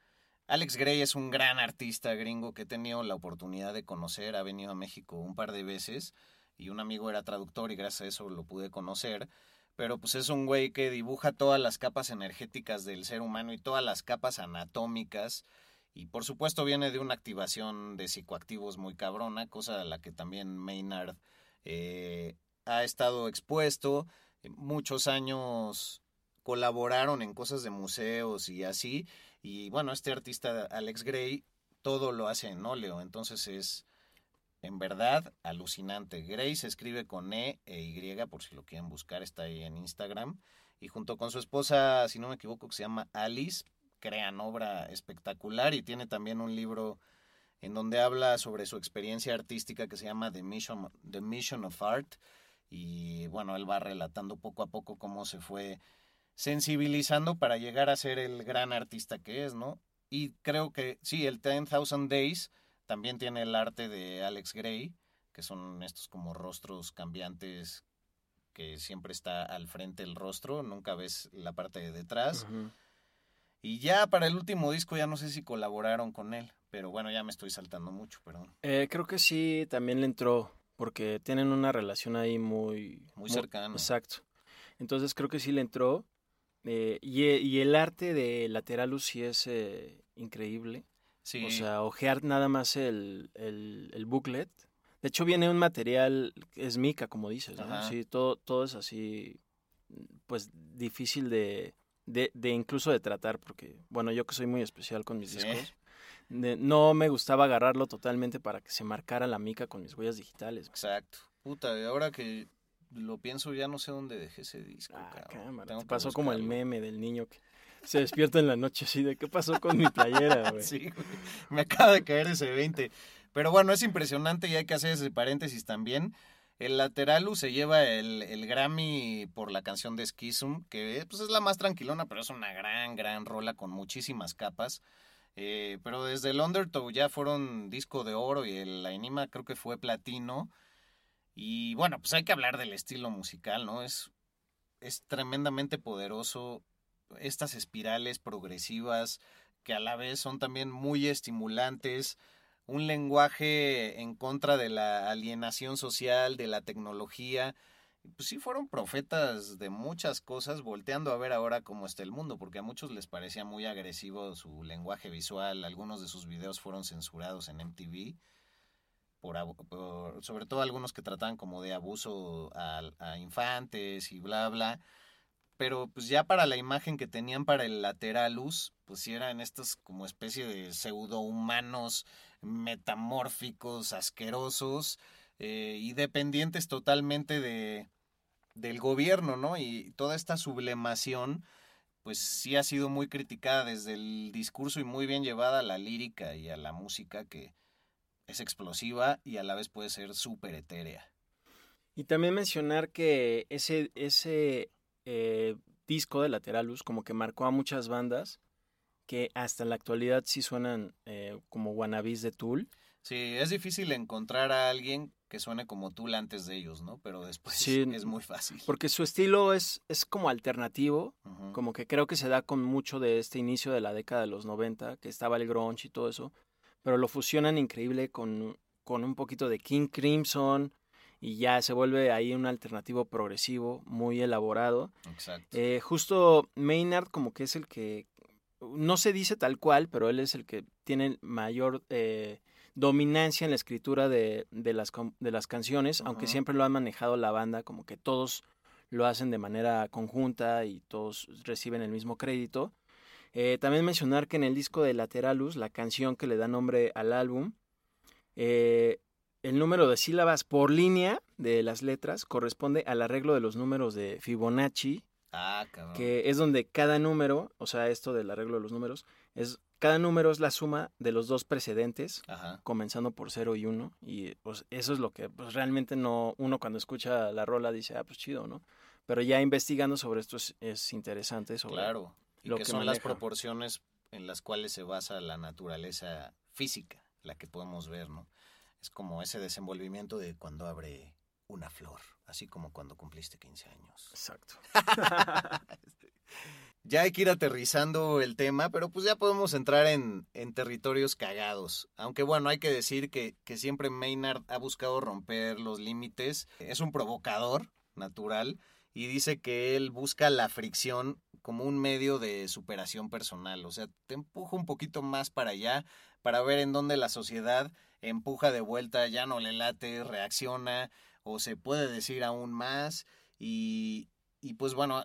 Alex Gray es un gran artista gringo que he tenido la oportunidad de conocer, ha venido a México un par de veces y un amigo era traductor y gracias a eso lo pude conocer. Pero pues es un güey que dibuja todas las capas energéticas del ser humano y todas las capas anatómicas. Y por supuesto viene de una activación de psicoactivos muy cabrona, cosa a la que también Maynard eh, ha estado expuesto. Muchos años colaboraron en cosas de museos y así. Y bueno, este artista Alex Gray todo lo hace en óleo, entonces es en verdad alucinante. Gray se escribe con E e Y, por si lo quieren buscar, está ahí en Instagram. Y junto con su esposa, si no me equivoco, que se llama Alice, crean obra espectacular y tiene también un libro en donde habla sobre su experiencia artística que se llama The Mission, The Mission of Art. Y bueno, él va relatando poco a poco cómo se fue sensibilizando para llegar a ser el gran artista que es, ¿no? Y creo que sí, el 10,000 Days también tiene el arte de Alex Gray, que son estos como rostros cambiantes que siempre está al frente el rostro, nunca ves la parte de detrás. Y ya para el último disco ya no sé si colaboraron con él, pero bueno, ya me estoy saltando mucho, perdón. Eh, creo que sí, también le entró, porque tienen una relación ahí muy... Muy cercana. Exacto. Entonces creo que sí le entró. eh, y, e- y el arte de Lateralus sí es eh, increíble. Sí, O sea, ojear nada más el, el, el booklet. De hecho, viene un material, es mica, como dices, ¿no? Sí, todo, todo es así pues difícil de, de, de incluso de tratar, porque, bueno, yo que soy muy especial con mis Sí. discos, de- no me gustaba agarrarlo totalmente para que se marcara la mica con mis huellas digitales. Exacto. Puta, y ahora que lo pienso ya no sé dónde dejé ese disco, Ah, cámara, te pasó como el meme del niño que se despierta en la noche así de, ¿qué pasó con mi playera, güey? Sí, güey. Me acaba de caer ese 20. Pero bueno, es impresionante y hay que hacer ese paréntesis también. El Lateralus se lleva el, el Grammy por la canción de Schism, que pues, es la más tranquilona, pero es una gran, gran rola con muchísimas capas. Eh, pero desde el Undertow ya fueron disco de oro y el Anima creo que fue platino. Y bueno, pues hay que hablar del estilo musical, ¿no? Es, es tremendamente poderoso. Estas espirales progresivas que a la vez son también muy estimulantes. Un lenguaje en contra de la alienación social, de la tecnología. Pues sí, fueron profetas de muchas cosas, volteando a ver ahora cómo está el mundo, porque a muchos les parecía muy agresivo su lenguaje visual. Algunos de sus videos fueron censurados en MTV por, por- sobre todo algunos que trataban como de abuso a, infantes y bla bla pero pues ya para la imagen que tenían para el lateralus pues eran estos como especie de pseudohumanos metamórficos asquerosos eh, y dependientes totalmente de del gobierno no y toda esta sublemación pues sí ha sido muy criticada desde el discurso y muy bien llevada a la lírica y a la música que es explosiva y a la vez puede ser súper etérea. Y también mencionar que ese, ese eh, disco de Lateralus como que marcó a muchas bandas que hasta en la actualidad sí suenan eh, como wannabes de Tool. Sí, es difícil encontrar a alguien que suene como Tool antes de ellos, ¿no? Pero después Sí, es muy fácil. Porque su estilo es, es como alternativo, como que creo que se da con mucho de este inicio de la década de los 90, que estaba el grunge y todo eso, pero lo fusionan increíble con, con un poquito de King Crimson y ya se vuelve ahí un alternativo progresivo muy elaborado. Exacto. Eh, justo Maynard como que es el que, no se dice tal cual, pero él es el que tiene mayor eh, dominancia en la escritura de, de las, de las canciones, aunque siempre lo han manejado la banda, como que todos lo hacen de manera conjunta y todos reciben el mismo crédito. Eh, también mencionar que en el disco de Lateralus, la canción que le da nombre al álbum, eh, el número de sílabas por línea de las letras corresponde al arreglo de los números de Fibonacci, Ah, cabrón. que es donde cada número, o sea, esto del arreglo de los números, es cada número es la suma de los dos precedentes, Ajá. comenzando por 0 y 1, y pues eso es lo que pues, realmente no uno cuando escucha la rola dice, ah, pues chido, ¿no? Pero ya investigando sobre esto es, es interesante sobre Claro. Y lo que, que son las proporciones en las cuales se basa la naturaleza física, la que podemos ver, ¿no? Es como ese desenvolvimiento de cuando abre una flor, así como cuando cumpliste 15 años. Exacto. Ya hay que ir aterrizando el tema, pero pues ya podemos entrar en, en territorios cagados. Aunque bueno, hay que decir que, que siempre Maynard ha buscado romper los límites. Es un provocador natural y dice que él busca la fricción como un medio de superación personal. O sea, te empuja un poquito más para allá para ver en dónde la sociedad empuja de vuelta, ya no le late, reacciona o se puede decir aún más. Y, y pues bueno,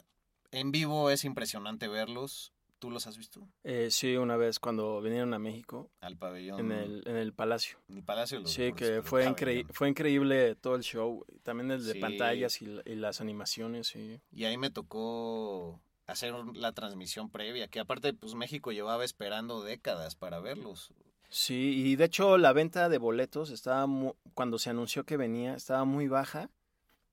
en vivo es impresionante verlos. ¿Tú los has visto? Eh, sí, una vez cuando vinieron a México, Al pabellón. en el, en el Palacio. en el Palacio de los Sí, Deportes, que fue, increí- fue increíble todo el show, también el de Sí. pantallas y, la- y las animaciones, sí. Y ahí me tocó hacer la transmisión previa, que aparte pues México llevaba esperando décadas para verlos. Sí, y de hecho la venta de boletos estaba mu- cuando se anunció que venía estaba muy baja,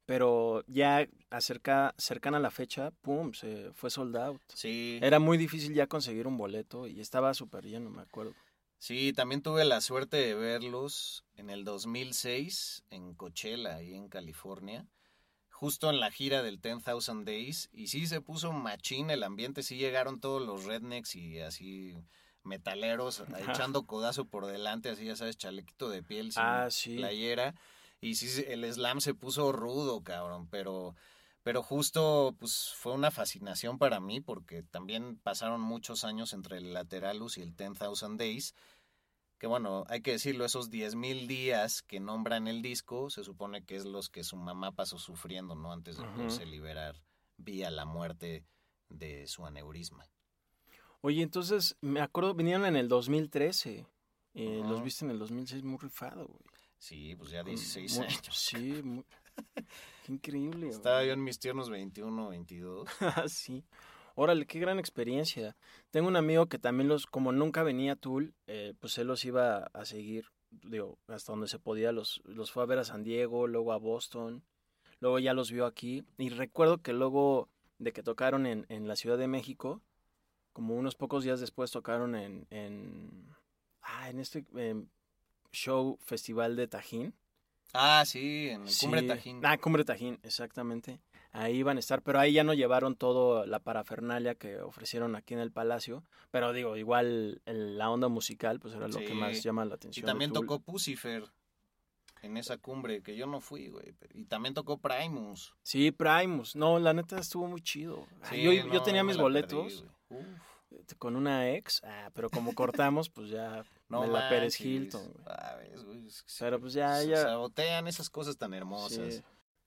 pero ya acerca cercana a la fecha, pum, se fue sold out. Sí. Era muy difícil ya conseguir un boleto y estaba súper lleno, me acuerdo. Sí, también tuve la suerte de verlos en el 2006 en Coachella, ahí en California, justo en la gira del 10,000 Days. Y sí se puso machín el ambiente, sí llegaron todos los rednecks y así metaleros echando codazo por delante, así ya sabes, chalequito de piel sin Ah, sí. playera. Y sí, el slam se puso rudo, cabrón, pero... Pero justo, pues fue una fascinación para mí porque también pasaron muchos años entre el Lateralus y el 10,000 Days. Que bueno, hay que decirlo, esos 10.000 días que nombran el disco, se supone que es los que su mamá pasó sufriendo, ¿no? Antes de poderse liberar vía la muerte de su aneurisma. Oye, entonces, me acuerdo, vinieron en el 2013. Eh, Los Ajá. viste en el 2006 muy rifado, güey. Sí, pues ya Con 16 mu- años. Sí, muy- qué increíble. güey. Estaba yo en mis tiernos 21, 22. Ah, sí. Órale, qué gran experiencia. Tengo un amigo que también los, como nunca venía a Tool, eh, pues él los iba a seguir, digo, hasta donde se podía, los, los fue a ver a San Diego, luego a Boston, luego ya los vio aquí. Y recuerdo que luego de que tocaron en, en la Ciudad de México, como unos pocos días después tocaron en, en, ah, en este em, show festival de Tajín. Ah, sí, en el Cumbre. Tajín. Ah, Cumbre Tajín, exactamente. Ahí iban a estar, pero ahí ya no llevaron toda la parafernalia que ofrecieron aquí en el Palacio. Pero digo, igual el- la onda musical, pues era lo que más llama la Y atención. de también tocó Pucifer en esa cumbre, que yo no fui, güey. Y también tocó Primus. Sí, Primus. No, la neta estuvo muy chido. Sí, yo, yo tenía mis perdí, boletos güey. Uf, con una ex, ah, pero como cortamos, pues ya no me la Pérez. Hilton. güey. Ves, güey, es que se- Pero pues ya, se ya. sabotean esas cosas tan hermosas. Sí.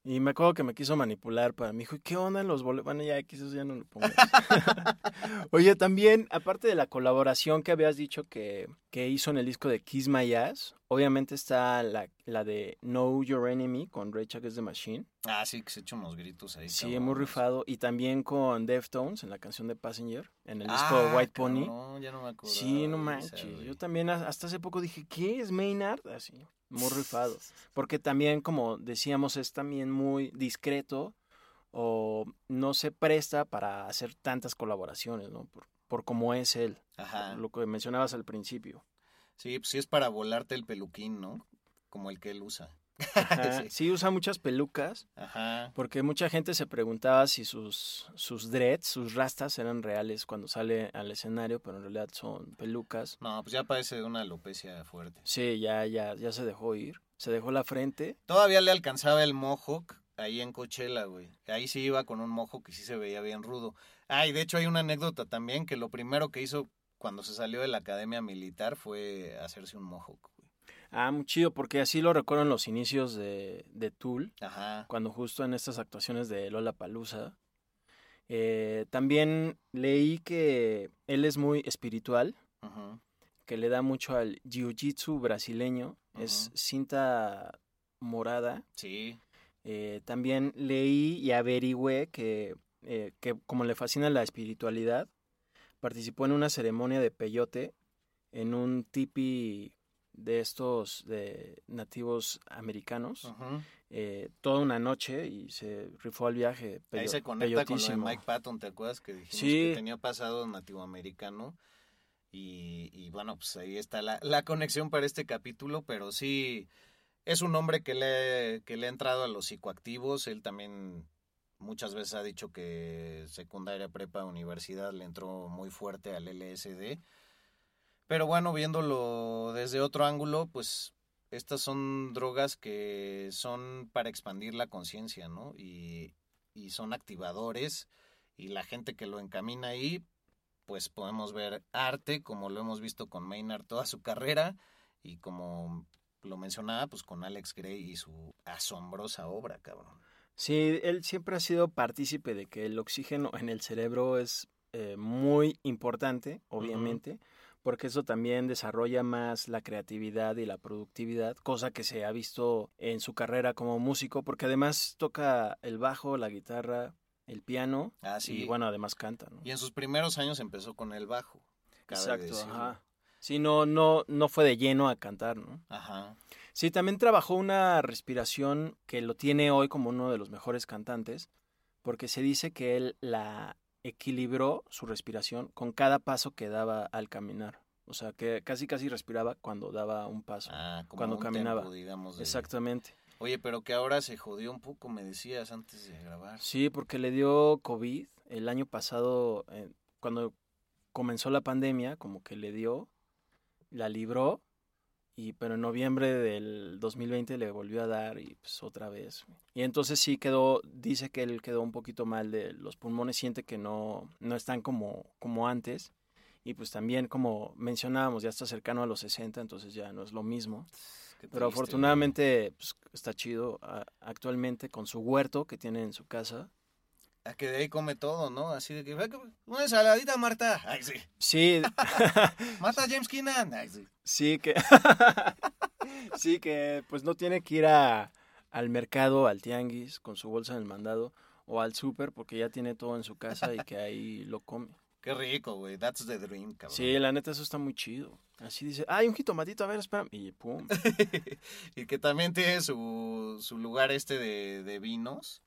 Y me acuerdo que me quiso manipular para mí. Dijo, ¿y qué onda en los boletos? Bueno, ya, quizás ya no lo pongas. Oye, también, aparte de la colaboración que habías dicho que, que hizo en el disco de Kiss My Ass, obviamente está la, la de Know Your Enemy con Rage Against the Machine. Ah, sí, que se echa unos gritos ahí. Sí, muy cabrones. rifado. Y también con Deftones en la canción de Passenger, en el disco Ah, White Pony. cabrón, ya no me acordaba Sí, no manches. Yo también hasta hace poco dije, ¿qué es Maynard? Así, muy rifado. Porque también, como decíamos, es también muy discreto o no se presta para hacer tantas colaboraciones, ¿no? Por, por cómo es él, Ajá. lo que mencionabas al principio. Sí, pues sí es para volarte el peluquín, ¿no? Como el que él usa. Ajá, Sí. Sí, usa muchas pelucas, Ajá. porque mucha gente se preguntaba si sus, sus dreads, sus rastas eran reales cuando sale al escenario, pero en realidad son pelucas. No, pues ya parece una alopecia fuerte. Sí, ya, ya, ya se dejó ir. Se dejó la frente. Todavía le alcanzaba el mohawk ahí en Coachella, güey. Ahí sí iba con un mohawk y sí se veía bien rudo. Ah, y de hecho hay una anécdota también que lo primero que hizo cuando se salió de la academia militar fue hacerse un mohawk, güey. Ah, muy chido, porque así lo recuerdo en los inicios de, de Tool, Ajá. cuando justo en estas actuaciones de Lola Palusa. también leí que él es muy espiritual, Ujú. que le da mucho al jiu-jitsu brasileño, es cinta morada. Sí. Eh, también leí y averigüé que, eh, que como le fascina la espiritualidad, participó en una ceremonia de peyote en un tipi de estos de nativos americanos eh, toda una noche y se rifó al viaje Ahí se conecta con lo de. Mike Patton, ¿te acuerdas que dijimos Sí. que tenía pasado nativoamericano? Y, y bueno, pues ahí está la, la conexión para este capítulo, pero sí, es un hombre que le, que le ha entrado a los psicoactivos, él también muchas veces ha dicho que secundaria, prepa, universidad le entró muy fuerte al LSD, pero bueno, viéndolo desde otro ángulo, pues estas son drogas que son para expandir la conciencia, ¿no? Y, son activadores y la gente que lo encamina ahí, pues podemos ver arte, como lo hemos visto con Maynard toda su carrera y como lo mencionaba, pues con Alex Gray y su asombrosa obra, cabrón. Sí, él siempre ha sido partícipe de que el oxígeno en el cerebro es eh, muy importante, obviamente, porque eso también desarrolla más la creatividad y la productividad, cosa que se ha visto en su carrera como músico, porque además toca el bajo, la guitarra, el piano Ah, sí. y bueno, además canta, ¿no? Y en sus primeros años empezó con el bajo. Exacto, ajá. Sí, no, no, no fue de lleno a cantar, ¿no? Ajá. Sí, también trabajó una respiración que lo tiene hoy como uno de los mejores cantantes, porque se dice que él la equilibró su respiración con cada paso que daba al caminar. O sea, que casi casi respiraba cuando daba un paso, Ah, como cuando un caminaba. tempo, digamos, de- Exactamente. Oye, pero que ahora se jodió un poco, me decías antes de grabar. Sí, porque le dio COVID el año pasado, eh, cuando comenzó la pandemia, como que le dio, la libró, y pero en noviembre del 2020 le volvió a dar y pues otra vez. Y entonces sí quedó, dice que él quedó un poquito mal de los pulmones, siente que no, no están como, como antes. Y pues también como mencionábamos, ya está cercano a los 60, entonces ya no es lo mismo. Qué Pero triste, afortunadamente pues, está chido actualmente con su huerto que tiene en su casa. A que de ahí come todo, ¿no? Así de que, "Ve que- una ensaladita, Marta. Ay, sí. Sí, Marta James Keenan. Ay, sí. sí que... sí que pues no tiene que ir a, al mercado, al tianguis, con su bolsa en el mandado, o al súper, porque ya tiene todo en su casa y que ahí lo come. Qué rico, güey. That's the dream, cabrón. Sí, la neta, eso está muy chido. Así dice, ay, un jitomatito, a ver, espera. Y pum. y que también tiene su, su lugar este de, de vinos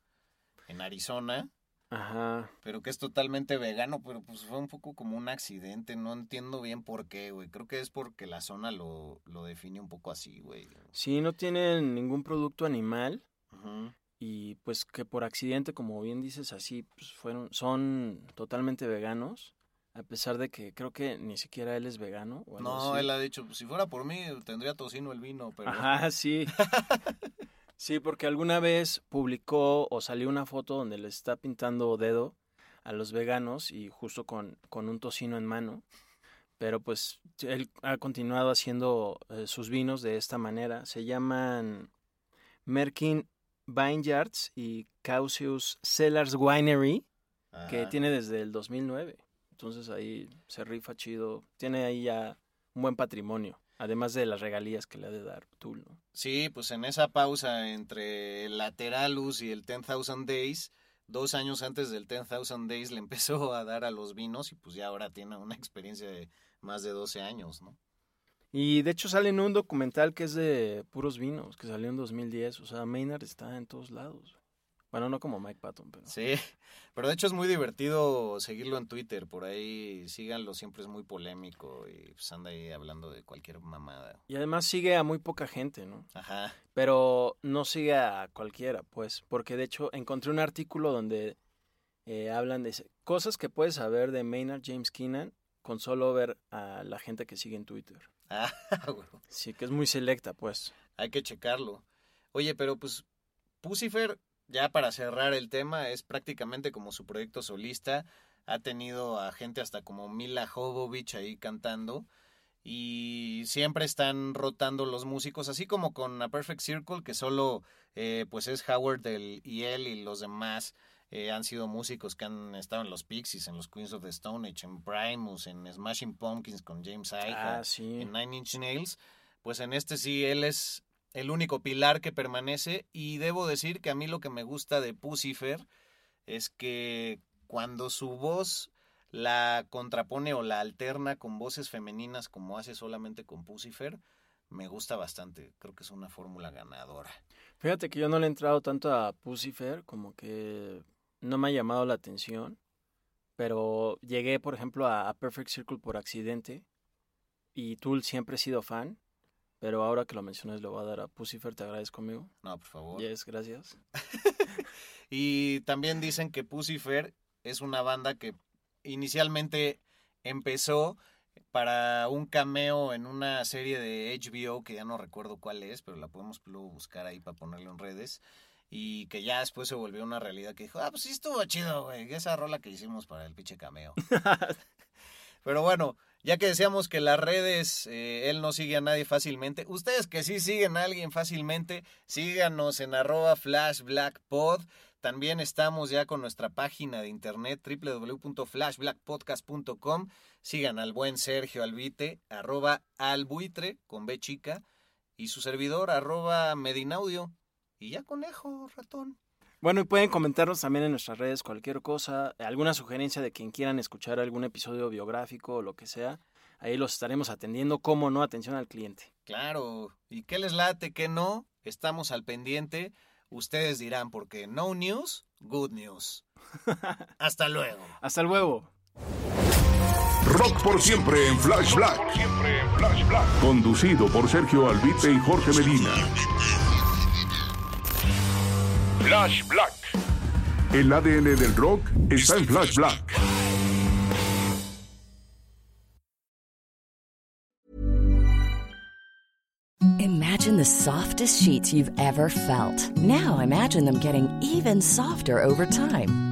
en Arizona, Ajá. pero que es totalmente vegano, pero pues fue un poco como un accidente, no entiendo bien por qué, güey. Creo que es porque la zona lo, lo define un poco así, güey. Sí, no tienen ningún producto animal Ujú. y pues que por accidente, como bien dices, así, pues fueron, son totalmente veganos, a pesar de que creo que ni siquiera él es vegano. o algo No, así. él ha dicho, pues, si fuera por mí, tendría tocino el vino, pero... Ajá, sí. Sí, porque alguna vez publicó o salió una foto donde le está pintando dedo a los veganos y justo con, con un tocino en mano. Pero pues él ha continuado haciendo eh, sus vinos de esta manera. Se llaman Merkin Vineyards y Causius Cellars Winery, que Ajá. tiene desde el 2009. Entonces ahí se rifa chido. Tiene ahí ya un buen patrimonio. Además de las regalías que le ha de dar Tool, ¿no? Sí, pues en esa pausa entre el Lateralus y el 10,000 Days, dos años antes del 10,000 Days le empezó a dar a los vinos y pues ya ahora tiene una experiencia de más de 12 años, ¿no? Y de hecho sale en un documental que es de puros vinos, que salió en 2010. O sea, Maynard está en todos lados. Bueno, no como Mike Patton, pero... Sí, pero de hecho es muy divertido seguirlo en Twitter, por ahí síganlo, siempre es muy polémico y pues anda ahí hablando de cualquier mamada. Y además sigue a muy poca gente, ¿no? Ajá, Pero no sigue a cualquiera, pues. Porque de hecho encontré un artículo donde eh, hablan de cosas que puedes saber de Maynard James Keenan con solo ver a la gente que sigue en Twitter. ah, güey, Sí, que es muy selecta, pues. hay que checarlo. Oye, pero pues Pucifer, ya para cerrar el tema, es prácticamente como su proyecto solista. Ha tenido a gente hasta como Mila Jovovich ahí cantando. Y siempre están rotando los músicos, así como con A Perfect Circle, que solo eh, pues es Howard del, y él y los demás eh, han sido músicos que han estado en los Pixies, en los Queens of the Stone Age, en Primus, en Smashing Pumpkins con James Iha, Ah, sí. en Nine Inch Nails. Pues en este sí, él es el único pilar que permanece y debo decir que a mí lo que me gusta de Pucifer es que cuando su voz la contrapone o la alterna con voces femeninas como hace solamente con Pucifer, me gusta bastante. Creo que es una fórmula ganadora. Fíjate que yo no le he entrado tanto a Pucifer, como que no me ha llamado la atención. Pero llegué, por ejemplo, a, Perfect Circle por accidente. Y Tool siempre he sido fan. Pero ahora que lo mencionas, le voy a dar a Pucifer. ¿Te agradezco, amigo? No, por favor. Yes, gracias. Y también dicen que Pucifer es una banda que inicialmente empezó para un cameo en una serie de HBO que ya no recuerdo cuál es, pero la podemos luego buscar ahí para ponerlo en redes. Y que ya después se volvió una realidad que dijo, ah, pues sí estuvo chido, güey, esa rola que hicimos para el pinche cameo. Pero bueno, ya que decíamos que las redes, eh, él no sigue a nadie fácilmente, ustedes que sí siguen a alguien fácilmente, síganos en arroba flashblackpod. También estamos ya con nuestra página de internet www.flashblackpodcast.com. Sigan al buen Sergio Albite, arroba albuitre con B chica, y su servidor, arroba medinaudio. Y ya conejo, ratón. Bueno, y pueden comentarnos también en nuestras redes cualquier cosa, alguna sugerencia de quien quieran escuchar algún episodio biográfico o lo que sea. Ahí los estaremos atendiendo, como no, atención al cliente. Claro, ¿y qué les late, qué no? Estamos al pendiente. Ustedes dirán, porque no news, good news. Hasta luego. Hasta luego. Rock por siempre en Flash Black. Conducido por Sergio Albite y Jorge Medina. Flash Black. El ADN del rock está en Flash Black. Imagine the softest sheets you've ever felt. Now imagine them getting even softer over time.